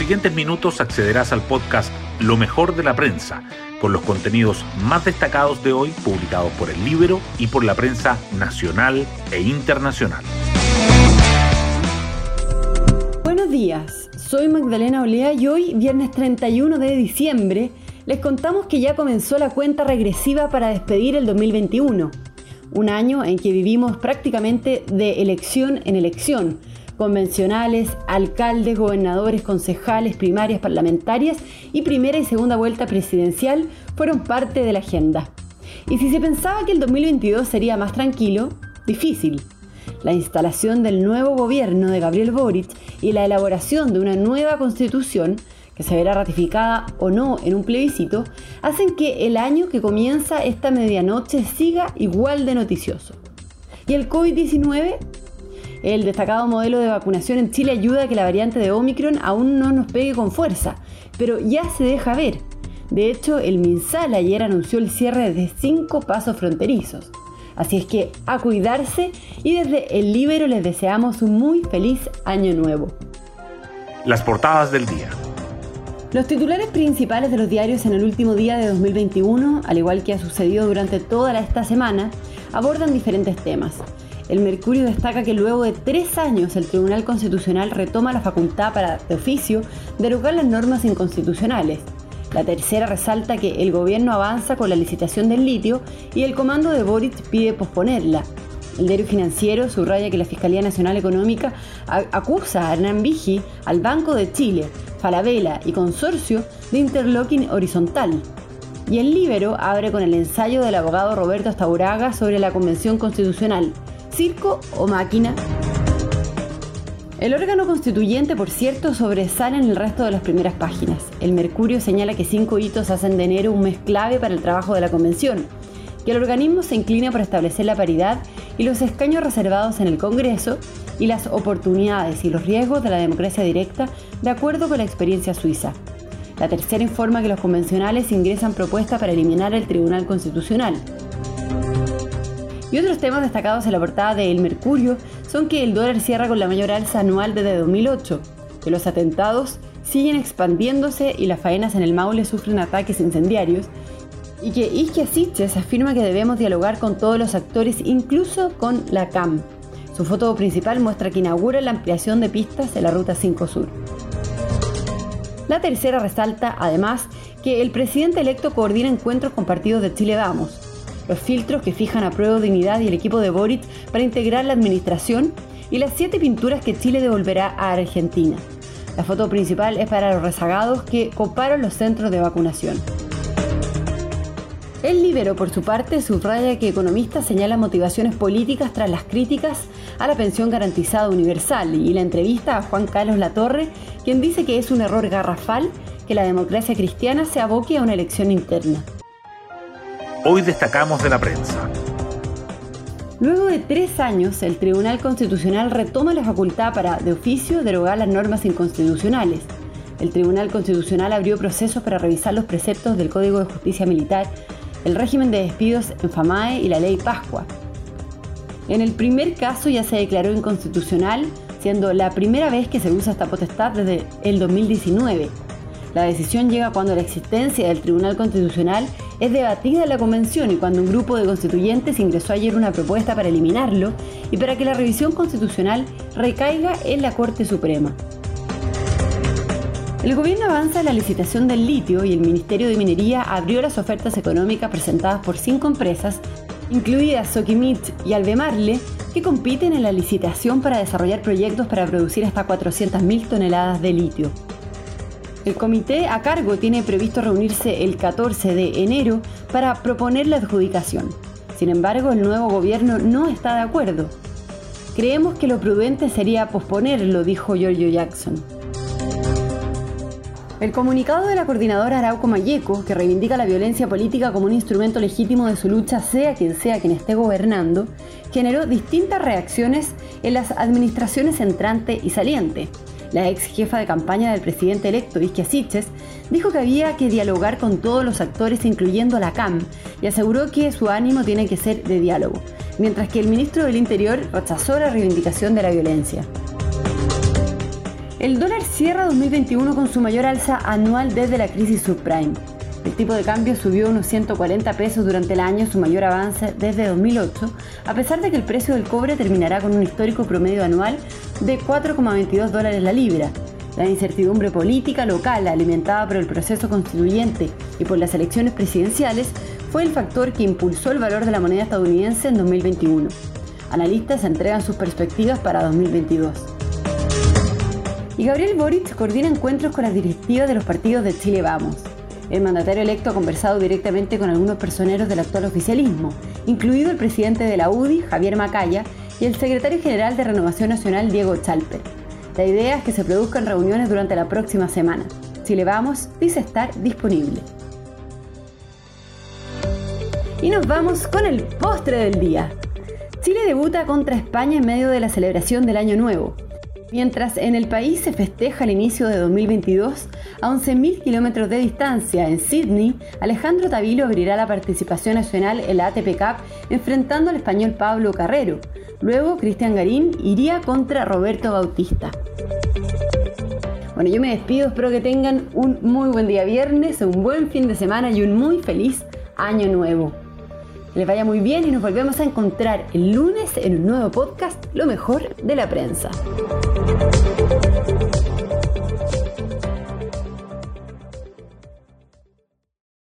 siguientes minutos accederás al podcast Lo mejor de la prensa, con los contenidos más destacados de hoy publicados por el libro y por la prensa nacional e internacional. Buenos días, soy Magdalena Olea y hoy, viernes 31 de diciembre, les contamos que ya comenzó la cuenta regresiva para despedir el 2021, un año en que vivimos prácticamente de elección en elección convencionales, alcaldes, gobernadores, concejales, primarias parlamentarias y primera y segunda vuelta presidencial fueron parte de la agenda. Y si se pensaba que el 2022 sería más tranquilo, difícil. La instalación del nuevo gobierno de Gabriel Boric y la elaboración de una nueva constitución, que se verá ratificada o no en un plebiscito, hacen que el año que comienza esta medianoche siga igual de noticioso. ¿Y el COVID-19? El destacado modelo de vacunación en Chile ayuda a que la variante de Omicron aún no nos pegue con fuerza, pero ya se deja ver. De hecho, el MinSal ayer anunció el cierre de cinco pasos fronterizos. Así es que a cuidarse y desde el Libero les deseamos un muy feliz año nuevo. Las portadas del día. Los titulares principales de los diarios en el último día de 2021, al igual que ha sucedido durante toda esta semana, abordan diferentes temas. El Mercurio destaca que luego de tres años el Tribunal Constitucional retoma la facultad para, de oficio, derogar las normas inconstitucionales. La tercera resalta que el gobierno avanza con la licitación del litio y el comando de Boric pide posponerla. El diario financiero subraya que la Fiscalía Nacional Económica acusa a Hernán Vigi, al Banco de Chile, Falabella y Consorcio de interlocking horizontal. Y el Libero abre con el ensayo del abogado Roberto Astauraga sobre la Convención Constitucional, circo o máquina. El órgano constituyente, por cierto, sobresale en el resto de las primeras páginas. El Mercurio señala que cinco hitos hacen de enero un mes clave para el trabajo de la Convención, que el organismo se inclina por establecer la paridad y los escaños reservados en el Congreso y las oportunidades y los riesgos de la democracia directa de acuerdo con la experiencia suiza. La tercera informa que los convencionales ingresan propuesta para eliminar el Tribunal Constitucional. Y otros temas destacados en la portada de El Mercurio son que el dólar cierra con la mayor alza anual desde 2008, que los atentados siguen expandiéndose y las faenas en el Maule sufren ataques incendiarios, y que Isquia Siches afirma que debemos dialogar con todos los actores, incluso con la CAM. Su foto principal muestra que inaugura la ampliación de pistas en la Ruta 5 Sur. La tercera resalta, además, que el presidente electo coordina encuentros con partidos de Chile Vamos, los filtros que fijan a prueba dignidad y el equipo de Boric para integrar la administración y las siete pinturas que Chile devolverá a Argentina. La foto principal es para los rezagados que coparon los centros de vacunación. El Libero, por su parte, subraya que economistas señalan motivaciones políticas tras las críticas a la pensión garantizada universal y la entrevista a Juan Carlos Latorre, quien dice que es un error garrafal que la democracia cristiana se aboque a una elección interna. Hoy destacamos de la prensa. Luego de tres años, el Tribunal Constitucional retoma la facultad para, de oficio, derogar las normas inconstitucionales. El Tribunal Constitucional abrió procesos para revisar los preceptos del Código de Justicia Militar, el régimen de despidos en FAMAE y la ley Pascua. En el primer caso ya se declaró inconstitucional, siendo la primera vez que se usa esta potestad desde el 2019. La decisión llega cuando la existencia del Tribunal Constitucional es debatida en la Convención y cuando un grupo de constituyentes ingresó ayer una propuesta para eliminarlo y para que la revisión constitucional recaiga en la Corte Suprema. El gobierno avanza en la licitación del litio y el Ministerio de Minería abrió las ofertas económicas presentadas por cinco empresas, incluidas Sokimit y Albemarle, que compiten en la licitación para desarrollar proyectos para producir hasta 400.000 toneladas de litio. El comité a cargo tiene previsto reunirse el 14 de enero para proponer la adjudicación. Sin embargo, el nuevo gobierno no está de acuerdo. Creemos que lo prudente sería posponerlo, dijo Giorgio Jackson. El comunicado de la coordinadora Arauco Mayeco, que reivindica la violencia política como un instrumento legítimo de su lucha, sea quien sea quien esté gobernando, generó distintas reacciones en las administraciones entrante y saliente. La ex jefa de campaña del presidente electo, Isquia Siches, dijo que había que dialogar con todos los actores, incluyendo la CAM, y aseguró que su ánimo tiene que ser de diálogo, mientras que el ministro del Interior rechazó la reivindicación de la violencia. El dólar cierra 2021 con su mayor alza anual desde la crisis subprime. El tipo de cambio subió unos 140 pesos durante el año, su mayor avance desde 2008, a pesar de que el precio del cobre terminará con un histórico promedio anual de 4,22 dólares la libra. La incertidumbre política local, alimentada por el proceso constituyente y por las elecciones presidenciales, fue el factor que impulsó el valor de la moneda estadounidense en 2021. Analistas entregan sus perspectivas para 2022. Y Gabriel Boric coordina encuentros con las directivas de los partidos de Chile Vamos. El mandatario electo ha conversado directamente con algunos personeros del actual oficialismo, incluido el presidente de la UDI, Javier Macaya, y el secretario general de Renovación Nacional, Diego Chalper. La idea es que se produzcan reuniones durante la próxima semana. Chile Vamos dice estar disponible. Y nos vamos con el postre del día. Chile debuta contra España en medio de la celebración del Año Nuevo. Mientras en el país se festeja el inicio de 2022, a 11.000 kilómetros de distancia, en Sydney, Alejandro Tavilo abrirá la participación nacional en la ATP Cup enfrentando al español Pablo Carrero. Luego, Cristian Garín iría contra Roberto Bautista. Bueno, yo me despido, espero que tengan un muy buen día viernes, un buen fin de semana y un muy feliz año nuevo. Les vaya muy bien y nos volvemos a encontrar el lunes en un nuevo podcast, Lo mejor de la prensa.